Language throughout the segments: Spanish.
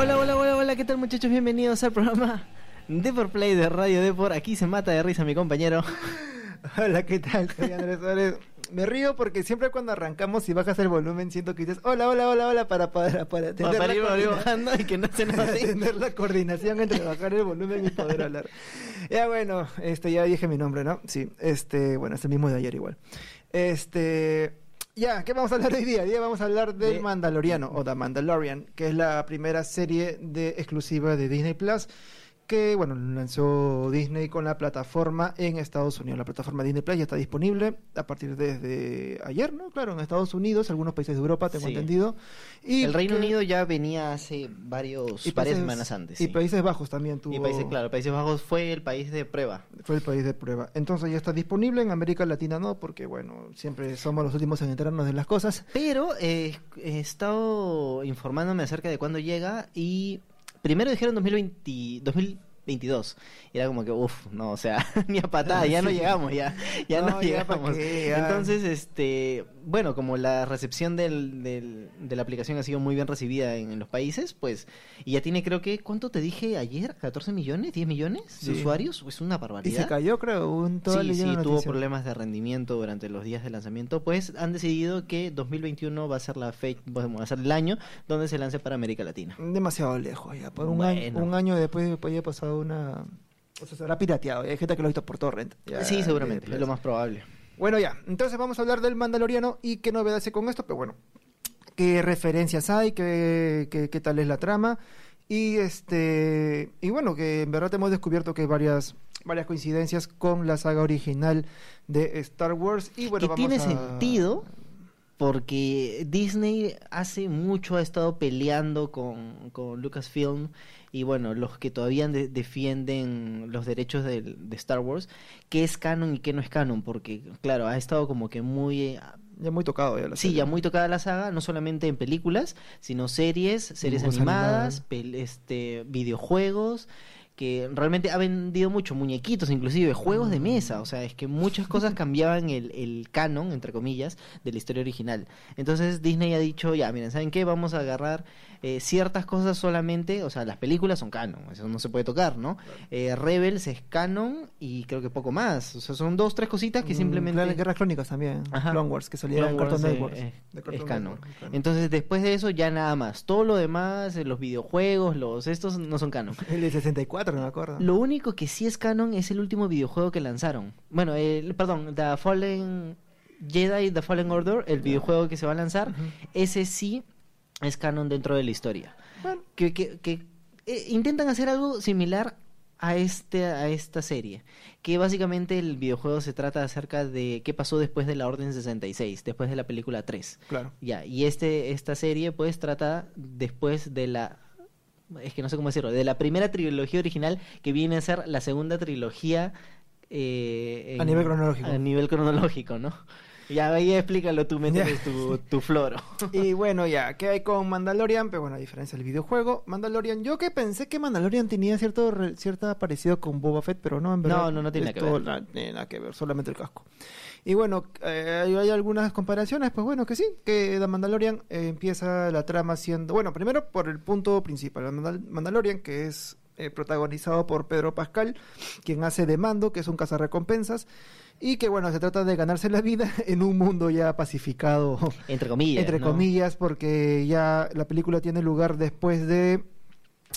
Hola, hola, hola, hola, ¿qué tal muchachos? Bienvenidos al programa Depor Play de Radio Depor. Aquí se mata de risa mi compañero. Hola, ¿qué tal? Soy Andrés Suárez. Me río porque siempre cuando arrancamos y bajas el volumen siento que dices hola, hola, hola, hola para poder para tener, Para la, ir coordina- bajando y que no se para note. tener la coordinación entre bajar el volumen y poder hablar. Ya bueno, este ya dije mi nombre, ¿no? Sí, este, bueno, es el mismo de ayer igual. Este, ya, ¿qué vamos a hablar hoy día? Hoy día vamos a hablar del De- Mandaloriano o The Mandalorian, que es la primera serie de exclusiva de Disney Plus que bueno, lanzó Disney con la plataforma en Estados Unidos. La plataforma Disney Plus ya está disponible a partir desde ayer, ¿no? Claro, en Estados Unidos, algunos países de Europa, tengo Sí. entendido. Y El Reino que- Unido ya venía hace varios, y países- semanas antes. Y sí. Países Bajos también tuvo. Y países, claro, Países Bajos fue el país de prueba. Fue el país de prueba. Entonces ya está disponible, en América Latina no, porque bueno, siempre somos los últimos en enterarnos de las cosas. Pero eh, he estado informándome acerca de cuándo llega y primero dijeron 2020, 2022. Y era como que, uff, no, o sea, ni a patada, ya no llegamos, ya, ya no, No, ya llegamos. qué, ya. Entonces, este, bueno, como la recepción del, del- de la aplicación ha sido muy bien recibida en, en los países, pues, y ya tiene creo que, ¿cuánto te dije ayer? ¿14 millones? ¿10 millones de Sí. usuarios? Es una Y barbaridad. se cayó, creo, un toda Sí, sí, tuvo problemas de rendimiento durante los días de lanzamiento, pues han decidido que 2021 va a ser la fecha, va a ser el año donde se lance para América Latina. Demasiado lejos ya. Por un, Bueno. año, un año después, después ya ha pasado una. O sea, se habrá pirateado. y Hay gente que lo ha visto por torrent. ya, sí, seguramente, es lo más probable. Bueno, ya. Entonces vamos a hablar del Mandaloriano y qué novedades hay con esto. Pero bueno, qué referencias hay, qué, qué, qué tal es la trama. Y este y bueno, que en verdad hemos descubierto que hay varias, varias coincidencias con la saga original de Star Wars. Y bueno, que vamos tiene a- sentido porque Disney hace mucho ha estado peleando con, con Lucasfilm y bueno, los que todavía de- defienden los derechos del- de, Star Wars, qué es canon y qué no es canon, porque claro, ha estado como que muy... eh, Ya muy tocado ya la Sí, serie. ya muy tocada la saga, no solamente en películas, sino series, series Dibujos animadas, animados. pel- este, videojuegos, que realmente ha vendido mucho, muñequitos inclusive, juegos de mesa, o sea, es que muchas cosas cambiaban el, el canon, entre comillas, de la historia original. Entonces Disney ha dicho, ya, miren, ¿saben qué? Vamos a agarrar eh, ciertas cosas solamente, o sea, las películas son canon, eso no se puede tocar, ¿no? Eh, Rebels es canon y creo que poco más, o sea, son dos, tres cositas que Mm, simplemente... Claro, Guerras Crónicas también. Ajá. Clone Wars, que salía en Cartoon Wars, Network. eh, es canon. Entonces, después de eso, ya nada más. Todo lo demás, los videojuegos, los estos, no son canon. El de 64, no me acuerdo. Lo único que sí es canon es el último videojuego que lanzaron. Bueno, el, perdón, The Fallen Jedi, The Fallen Order, el videojuego que se va a lanzar, ese sí es canon dentro de la historia. Bueno, Que, que, que, eh, intentan hacer algo similar a este a esta serie que básicamente el videojuego se trata acerca de qué pasó después de la Orden 66 después de la película 3 claro. ya, y este, esta serie pues trata después de la, es que no sé cómo decirlo, de la primera trilogía original que viene a ser la segunda trilogía eh, A nivel cronológico. A nivel cronológico, ¿no? Ya ahí explícalo tú, mételes tu, tu floro. Y bueno, ya, ¿qué hay con Mandalorian? Pero bueno, a diferencia del videojuego, Mandalorian, yo que pensé que Mandalorian tenía cierto re- parecido con Boba Fett, pero no, en verdad. No, no, no tiene nada que ver. no tiene nada que ver, solamente el casco. Y bueno, eh, hay, algunas comparaciones, pues bueno, que sí, que The Mandalorian eh, empieza la trama siendo, bueno, primero por el punto principal, Mandal- Mandalorian, que es eh, protagonizado por Pedro Pascal, quien hace de Mando, que es un cazarrecompensas, y que bueno, se trata de ganarse la vida en un mundo ya pacificado Entre comillas. entre ¿no? comillas, porque ya la película tiene lugar después de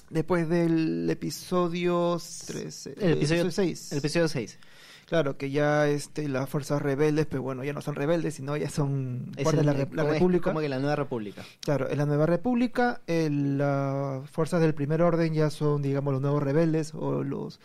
después del episodio 13, El episodio 6. El episodio 6. Claro, que ya este las fuerzas rebeldes, pero bueno, ya no son rebeldes, sino ya son Es parte de el- la, re- la es- República. como que la nueva república. Claro, en la Nueva República, el- las fuerzas del primer orden ya son, digamos, los nuevos rebeldes o los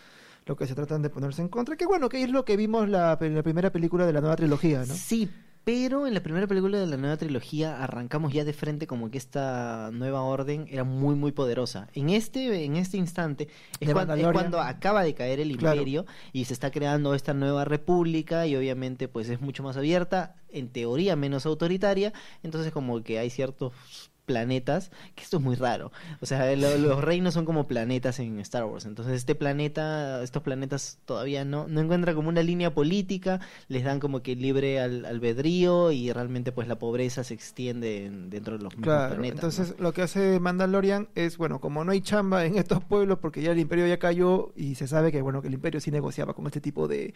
lo que se tratan de ponerse en contra. Que bueno, que es lo que vimos la, en la primera película de la nueva trilogía, ¿no? Sí, pero en la primera película de la nueva trilogía arrancamos ya de frente como que esta nueva orden era muy muy poderosa. En este en este instante es, De cuan- es cuando acaba de caer el Claro. imperio y se está creando esta nueva república y obviamente pues es mucho más abierta, en teoría menos autoritaria, entonces como que hay ciertos planetas, que esto es muy raro. O sea, lo- los reinos son como planetas en Star Wars. Entonces, este planeta, estos planetas todavía no, no encuentran como una línea política, les dan como que libre al, albedrío y realmente pues la pobreza se extiende en- dentro de los mismos Claro, planetas. ¿no? entonces lo que hace Mandalorian es, bueno, como no hay chamba en estos pueblos porque ya el imperio ya cayó y se sabe que, bueno, que el imperio sí negociaba con este tipo de,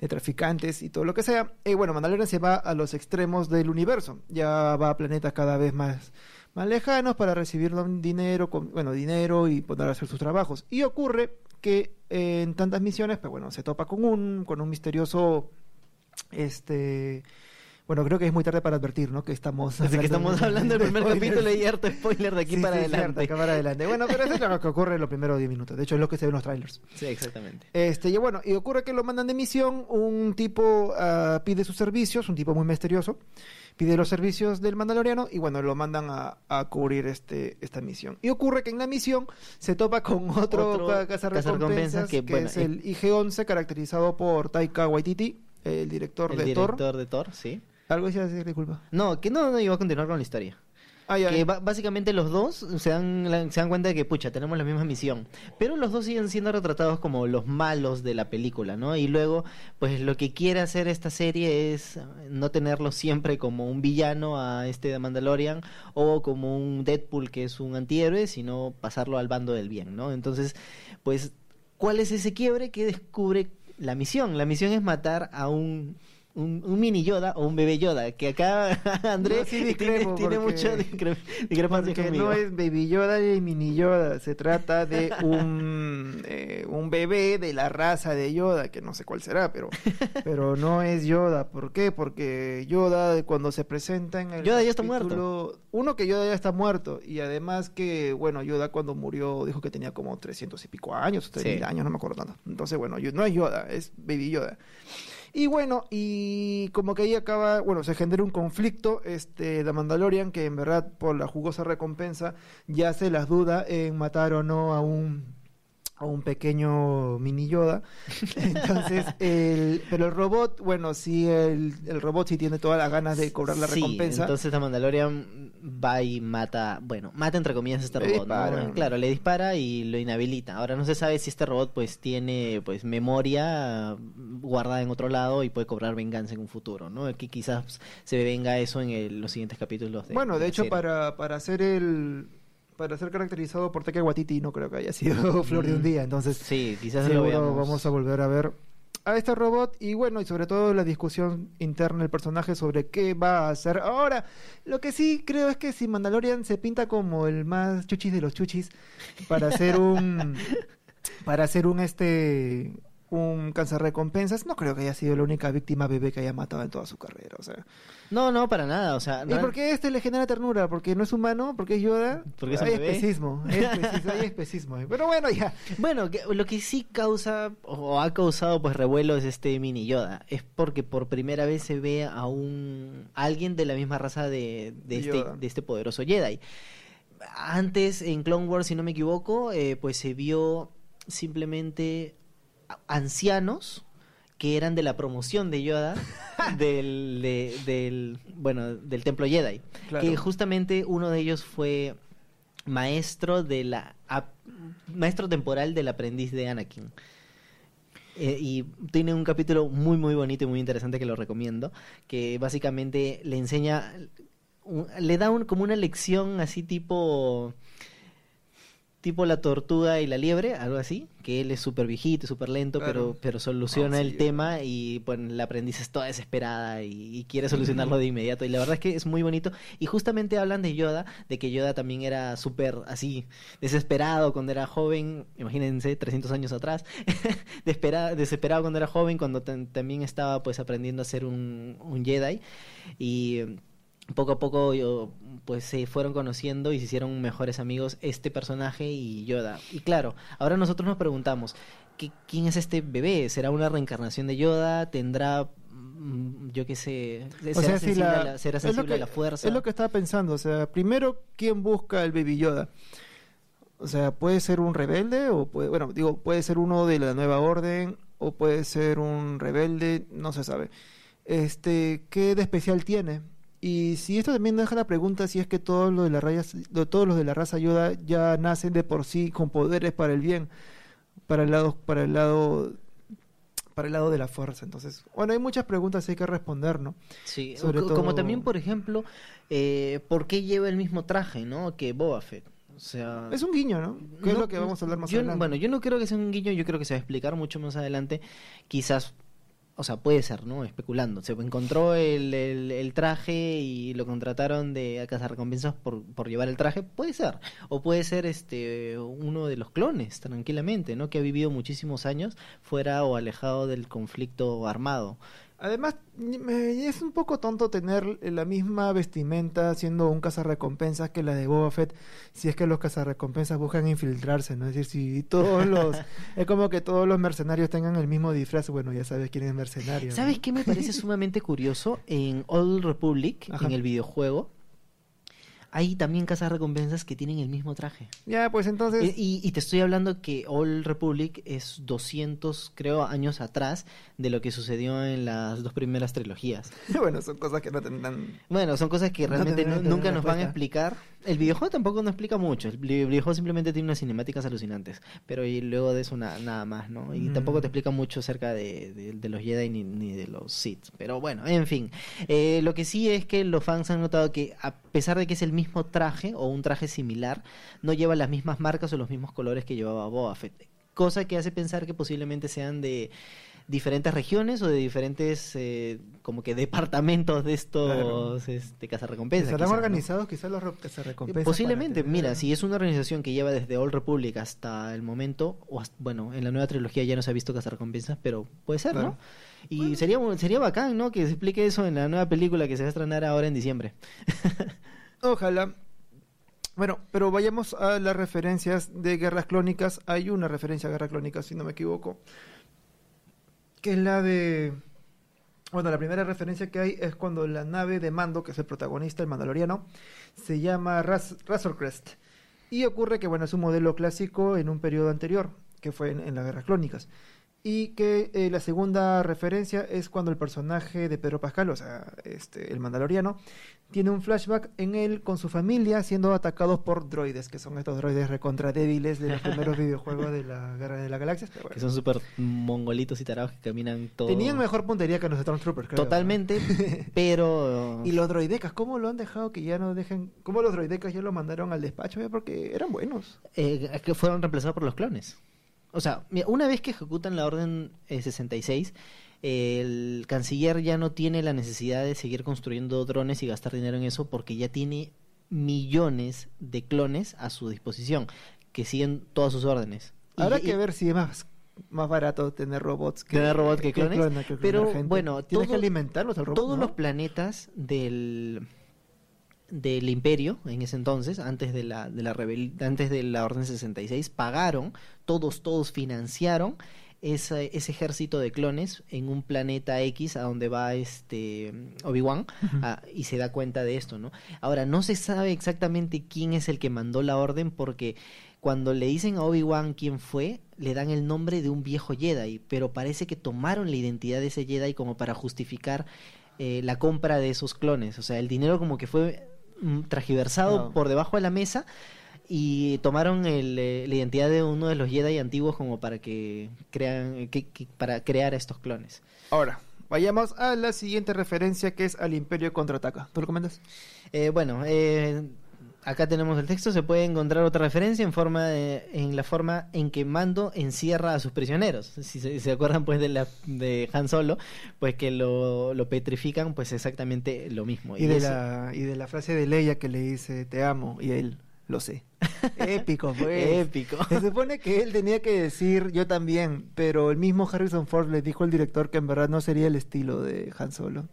de traficantes y todo lo que sea, eh, bueno, Mandalorian se va a los extremos del universo, ya va a planetas cada vez más, más lejanos para recibir dinero, bueno, dinero y poder hacer sus trabajos. Y ocurre que eh, en tantas misiones, pues bueno, se topa con un, con un misterioso, este... Bueno, creo que es muy tarde para advertir, ¿no? Que estamos Así que estamos hablando del primer spoilers. capítulo y harto spoiler de aquí Sí, para sí, adelante. cierto, acá para adelante. Bueno, pero eso es lo que ocurre en los primeros 10 minutos. De hecho, es lo que se ve en los trailers. Sí, exactamente. Este, y bueno, y ocurre que lo mandan de misión. Un tipo ah, pide sus servicios, un tipo muy misterioso. Pide los servicios del Mandaloriano y bueno, lo mandan a, a cubrir este, esta misión. Y ocurre que en la misión se topa con otro, Otro cazarrecompensas que, que, bueno, es eh. el IG-11 caracterizado por Taika Waititi, el director El de director Thor. de Thor, sí. Algo decía decir, disculpa. No, que no, no iba a continuar con la historia. Ah. Que básicamente los dos se dan, se dan cuenta de que, pucha, tenemos la misma misión. Pero los dos siguen siendo retratados como los malos de la película, ¿no? Y luego, pues lo que quiere hacer esta serie es no tenerlo siempre como un villano a este de Mandalorian o como un Deadpool que es un antihéroe, sino pasarlo al bando del bien, ¿no? Entonces, pues, ¿cuál es ese quiebre que descubre la misión? La misión es matar a un... Un, un mini Yoda o un bebé Yoda, que acá André No, sí tiene, tiene mucha discre- discrepancia conmigo. no es Baby Yoda ni Mini Yoda, se trata de un, eh, un bebé de la raza de Yoda, que no sé cuál será, pero, pero no es Yoda. ¿Por qué? Porque Yoda cuando se presenta en el Yoda ya está capítulo- Uno que Yoda ya está muerto y además que, bueno, Yoda cuando murió dijo que tenía como 300 y pico años, 3000 Sí. años, no me acuerdo tanto. Entonces, bueno, no es Yoda, es Baby Yoda. Y bueno, y como que ahí acaba, bueno, se genera un conflicto, este, de Mandalorian, que en verdad por la jugosa recompensa ya se las duda en matar o no a un a un pequeño mini Yoda. Entonces, el, pero el robot, bueno, sí, el, el robot sí tiene todas las ganas de cobrar la Sí, recompensa. entonces The Mandalorian va y mata, bueno, mata entre comillas a este Le robot. Claro, le dispara y lo inhabilita. Ahora no se sabe si este robot pues tiene pues memoria guardada en otro lado y puede cobrar venganza en un futuro, ¿no? Que quizás se venga eso en el- los siguientes capítulos de bueno, de la hecho, para, para hacer el para ser caracterizado por Taika Waititi no creo que haya sido flor de un Mm, día, entonces Sí, quizás lo seguro veamos. vamos a volver a ver a este robot y bueno, y sobre todo la discusión interna del personaje sobre qué va a hacer. Ahora, lo que sí creo es que si Mandalorian se pinta como el más chuchis de los chuchis para hacer un para hacer un este un recompensas, no creo que haya sido la única víctima bebé que haya matado en toda su carrera, o sea. No, no, para nada, o sea, ¿Y por qué este le genera ternura? ¿Porque no es humano? ¿Porque es Yoda? Porque es hay bebé. especismo, hay especismo, hay especismo. Pero bueno, ya. Bueno, lo que sí causa o ha causado pues revuelo es este mini Yoda. Es porque por primera vez se ve a un a alguien de la misma raza de, de, este, de este poderoso Jedi. Antes en Clone Wars, si no me equivoco, eh, pues se vio simplemente ancianos que eran de la promoción de Yoda del, de- del bueno del templo Jedi Claro. que justamente uno de ellos fue maestro de la maestro temporal del aprendiz de Anakin Eh, y tiene un capítulo muy muy bonito y muy interesante que lo recomiendo que básicamente le enseña un- le da un, como una lección así tipo tipo la tortuga y la liebre, algo así, que él es súper viejito, súper lento, Claro. pero, pero soluciona sí, el yo- tema y bueno, la aprendiz es toda desesperada y, y quiere solucionarlo de inmediato. Y la verdad es que es muy bonito. Y justamente hablan de Yoda, de que Yoda también era súper así, desesperado cuando era joven, imagínense, 300 años atrás, desesperado cuando era joven, cuando también estaba pues aprendiendo a ser un, un Jedi. Y poco a poco yo, pues se fueron conociendo y se hicieron mejores amigos este personaje y Yoda. Y claro, ahora nosotros nos preguntamos, ¿qué- ¿quién es este bebé? ¿Será una reencarnación de Yoda? ¿Tendrá, mm, yo qué sé, O será sea, si sensible, la- a, la, será es lo sensible a que- la fuerza? Es lo que estaba pensando. O sea, primero, ¿quién busca el Baby Yoda? O sea, puede ser un rebelde o puede, bueno, digo, puede ser uno de la nueva orden o puede ser un rebelde, no se sabe. Este, ¿qué de especial tiene? Y si esto también deja la pregunta si es que todos los de la raza, todos los de la raza Yoda ya nacen de por sí con poderes para el bien, para el lado, para el lado, para el lado de la fuerza. Entonces, bueno, hay muchas preguntas que hay que responder, ¿no? Sí, Sobre como todo- también, por ejemplo, eh, ¿por qué lleva el mismo traje, no? Que Boba Fett. O sea, Es un guiño, ¿no? Que es lo que vamos a hablar más yo- adelante. Bueno, yo no creo que sea un guiño, yo creo que se va a explicar mucho más adelante. Quizás, o sea, puede ser, ¿no? Especulando. Se encontró el, el- el traje y lo contrataron de recompensas por, por llevar el traje. Puede ser. O puede ser este uno de los clones, tranquilamente, ¿no? Que ha vivido muchísimos años fuera o alejado del conflicto armado. Además, es un poco tonto tener la misma vestimenta siendo un cazarrecompensas que la de Boba Fett, si es que los cazarrecompensas buscan infiltrarse, ¿no? Es decir, si todos los... es como que todos los mercenarios tengan el mismo disfraz, bueno, ya sabes quién es mercenario. ¿no? ¿Sabes qué me parece sumamente curioso? En Old Republic, Ajá. en el videojuego, hay también casas recompensas que tienen el mismo traje. Ya, pues entonces... Eh, Y, y te estoy hablando que Old Republic es 200, creo, años atrás de lo que sucedió en las dos primeras trilogías. bueno, son cosas que no tendrán... Bueno, son cosas que No realmente que nunca nos van a explicar. El videojuego tampoco nos explica mucho. El vi- videojuego simplemente tiene unas cinemáticas alucinantes. Pero y luego de eso na- nada más, ¿no? Y Mm. tampoco te explica mucho acerca de, de- de los Jedi ni, ni de los Sith. Pero bueno, en fin. Eh, lo que sí es que los fans han notado que a pesar de que es el mismo traje o un traje similar, no lleva las mismas marcas o los mismos colores que llevaba Boba Fett. Cosa que hace pensar que posiblemente sean de diferentes regiones o de diferentes eh, como que departamentos de estos este cazarrecompensas. ¿Estarán organizados quizás los re- cazarrecompensas? Posiblemente, mira, si es una organización que lleva desde Old Republic hasta el momento, o hasta- bueno, en la nueva trilogía ya no se ha visto cazarrecompensas, pero puede ser, Claro. ¿no? Y sería bu- sería bacán, ¿no? Que se explique eso en la nueva película que se va a estrenar ahora en diciembre. Ojalá. Bueno, pero vayamos a las referencias de Guerras Clónicas. Hay una referencia a Guerras Clónicas, si no me equivoco. Que es la de... Bueno, la primera referencia que hay es cuando la nave de mando, que es el protagonista, el mandaloriano, se llama Raz- Razor Crest. Y ocurre que, bueno, es un modelo clásico en un periodo anterior, que fue en, en las Guerras Clónicas. Y que eh, la segunda referencia es cuando el personaje de Pedro Pascal, o sea, este, el mandaloriano, tiene un flashback en él con su familia siendo atacados por droides, que son estos droides recontra débiles de los primeros videojuegos de la Guerra de las Galaxias. pero bueno. Que son súper mongolitos y tarados que caminan todo. Tenían mejor puntería que los Stormtroopers, creo. Totalmente, pero. Y los droidecas, ¿cómo lo han dejado que ya no dejen? ¿Cómo los droidecas ya lo mandaron al despacho? Ya Porque eran buenos. eh, que fueron reemplazados por los clones. O sea, una vez que ejecutan la orden eh, 66, el canciller ya no tiene la necesidad de seguir construyendo drones y gastar dinero en eso porque ya tiene millones de clones a su disposición que siguen todas sus órdenes. Habrá y- que ver si es más, más barato tener robots que, Tener robots que clones, clona- que clonar pero, gente. bueno, tienes que alimentarlos al robot. todos ¿no? los planetas del del imperio en ese entonces antes de la de la rebel- antes de la orden 66 pagaron todos todos financiaron ese, ese ejército de clones en un planeta X a donde va este Obi-Wan y se da cuenta de esto, ¿no? Ahora no se sabe exactamente quién es el que mandó la orden porque cuando le dicen a Obi-Wan quién fue, le dan el nombre de un viejo Jedi, pero parece que tomaron la identidad de ese Jedi como para justificar eh, la compra de esos clones. O sea, el dinero como que fue mm, tragiversado Ah. por debajo de la mesa y tomaron el, eh, la identidad de uno de los Jedi antiguos como para que crean que- que- para crear a estos clones. Ahora, vayamos a la siguiente referencia que es al Imperio contraataca. ¿Tú lo comentas? Eh, bueno, eh, acá tenemos el texto. Se puede encontrar otra referencia en forma de- en la forma en que Mando encierra a sus prisioneros. Si se, se acuerdan pues de la de Han Solo, pues que lo, lo petrifican, pues exactamente lo mismo. Y de, la, y de la frase de Leia que le dice te amo y él lo sé. Épico, pues. épico. Se supone que él tenía que decir yo también, pero el mismo Harrison Ford le dijo al director que en verdad no sería el estilo de Han Solo.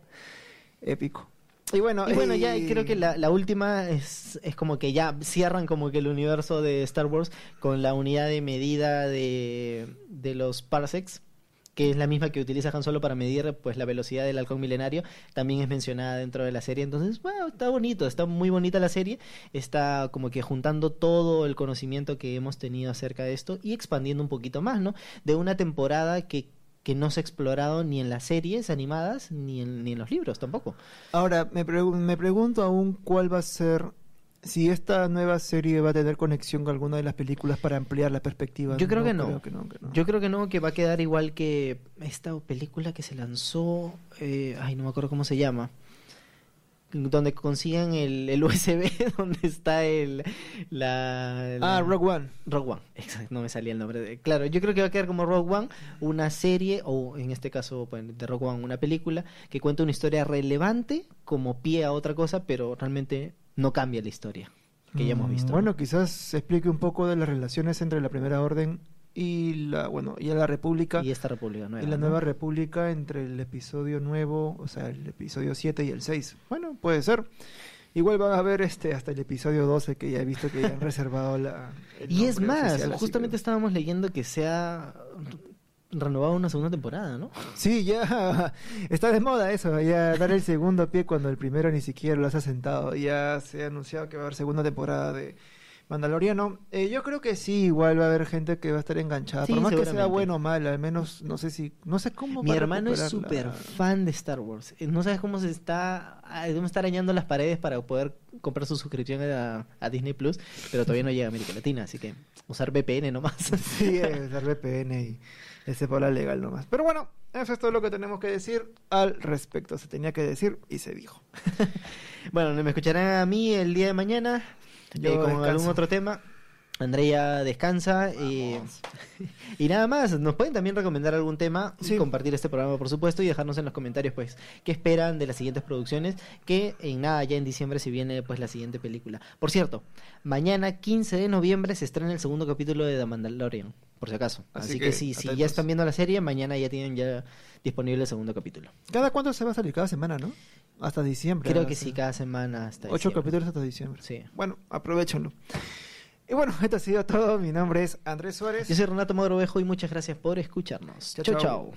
Épico. Y bueno, Y bueno, ya eh, creo que la, la última es, es como que ya cierran como que el universo de Star Wars con la unidad de medida de, de los parsecs, que es la misma que utiliza Han Solo para medir pues la velocidad del halcón milenario, también es mencionada dentro de la serie. Entonces, bueno, está bonito, está muy bonita la serie, está como que juntando todo el conocimiento que hemos tenido acerca de esto y expandiendo un poquito más, ¿no? De una temporada que que no se ha explorado ni en las series animadas ni en, ni en los libros tampoco. Ahora, me, me pregunto aún cuál va a ser, si esta nueva serie va a tener conexión con alguna de las películas para ampliar la perspectiva. Yo creo que no. creo que no, que no. Yo creo que no, que va a quedar igual que esta película que se lanzó, eh, ay, no me acuerdo cómo se llama, donde consigan el, el USB, donde está el... La, la- Ah, Rogue One. Rogue One, exacto, no me salía el nombre. de- Claro, yo creo que va a quedar como Rogue One, una serie, o en este caso pues, de Rogue One, una película que cuenta una historia relevante como pie a otra cosa, pero realmente no cambia la historia que ya hemos Mm, visto. Bueno, quizás se explique un poco de las relaciones entre la Primera Orden y la, bueno, y la República. y esta República Nueva. y la ¿no? nueva república entre el episodio nuevo, o sea, el episodio 7 y el 6. Bueno, puede ser. Igual van a ver este hasta el episodio 12 que ya he visto que ya han reservado la Y es más, oficial, justamente que- estábamos leyendo que se ha renovado una segunda temporada, ¿no? Sí, ya está de moda eso, ya dar el segundo pie cuando el primero ni siquiera lo has asentado. Ya se ha anunciado que va a haber segunda temporada de Mandaloriano. Eh, yo creo que sí, igual va a haber gente que va a estar enganchada. Sí, Por más que sea bueno o mal, al menos no sé si, no sé cómo. Mi hermano es súper la- fan de Star Wars. Eh, No sabes cómo se está, ah, debe estar arañando las paredes para poder comprar su suscripción a, a Disney Plus, pero todavía no llega a América Latina, así que usar VPN nomás. Sí, es el VPN y ese por la legal nomás. Pero bueno, eso es todo lo que tenemos que decir al respecto. Se tenía que decir y se dijo. bueno, me escucharán a mí el día de mañana Yo eh, con algún otro tema. Andrea descansa y, y nada más. Nos pueden también recomendar algún tema, Sí. compartir este programa por supuesto y dejarnos en los comentarios pues qué esperan de las siguientes producciones, que en nada ya en diciembre se viene pues la siguiente película. Por cierto, mañana 15 de noviembre se estrena el segundo capítulo de The Mandalorian, por si acaso. Así Así, que, que, si, si ya están viendo la serie, mañana ya tienen ya disponible el segundo capítulo. ¿Cada cuánto se va a salir? Cada semana, ¿no? Hasta diciembre. Creo que sí, cada semana hasta Ocho diciembre. capítulos hasta diciembre. Sí. Bueno, aprovechenlo. Y bueno, esto ha sido todo. Mi nombre es Andrés Suárez. Yo soy Renato Madrovejo y muchas gracias por escucharnos. Chao, chao.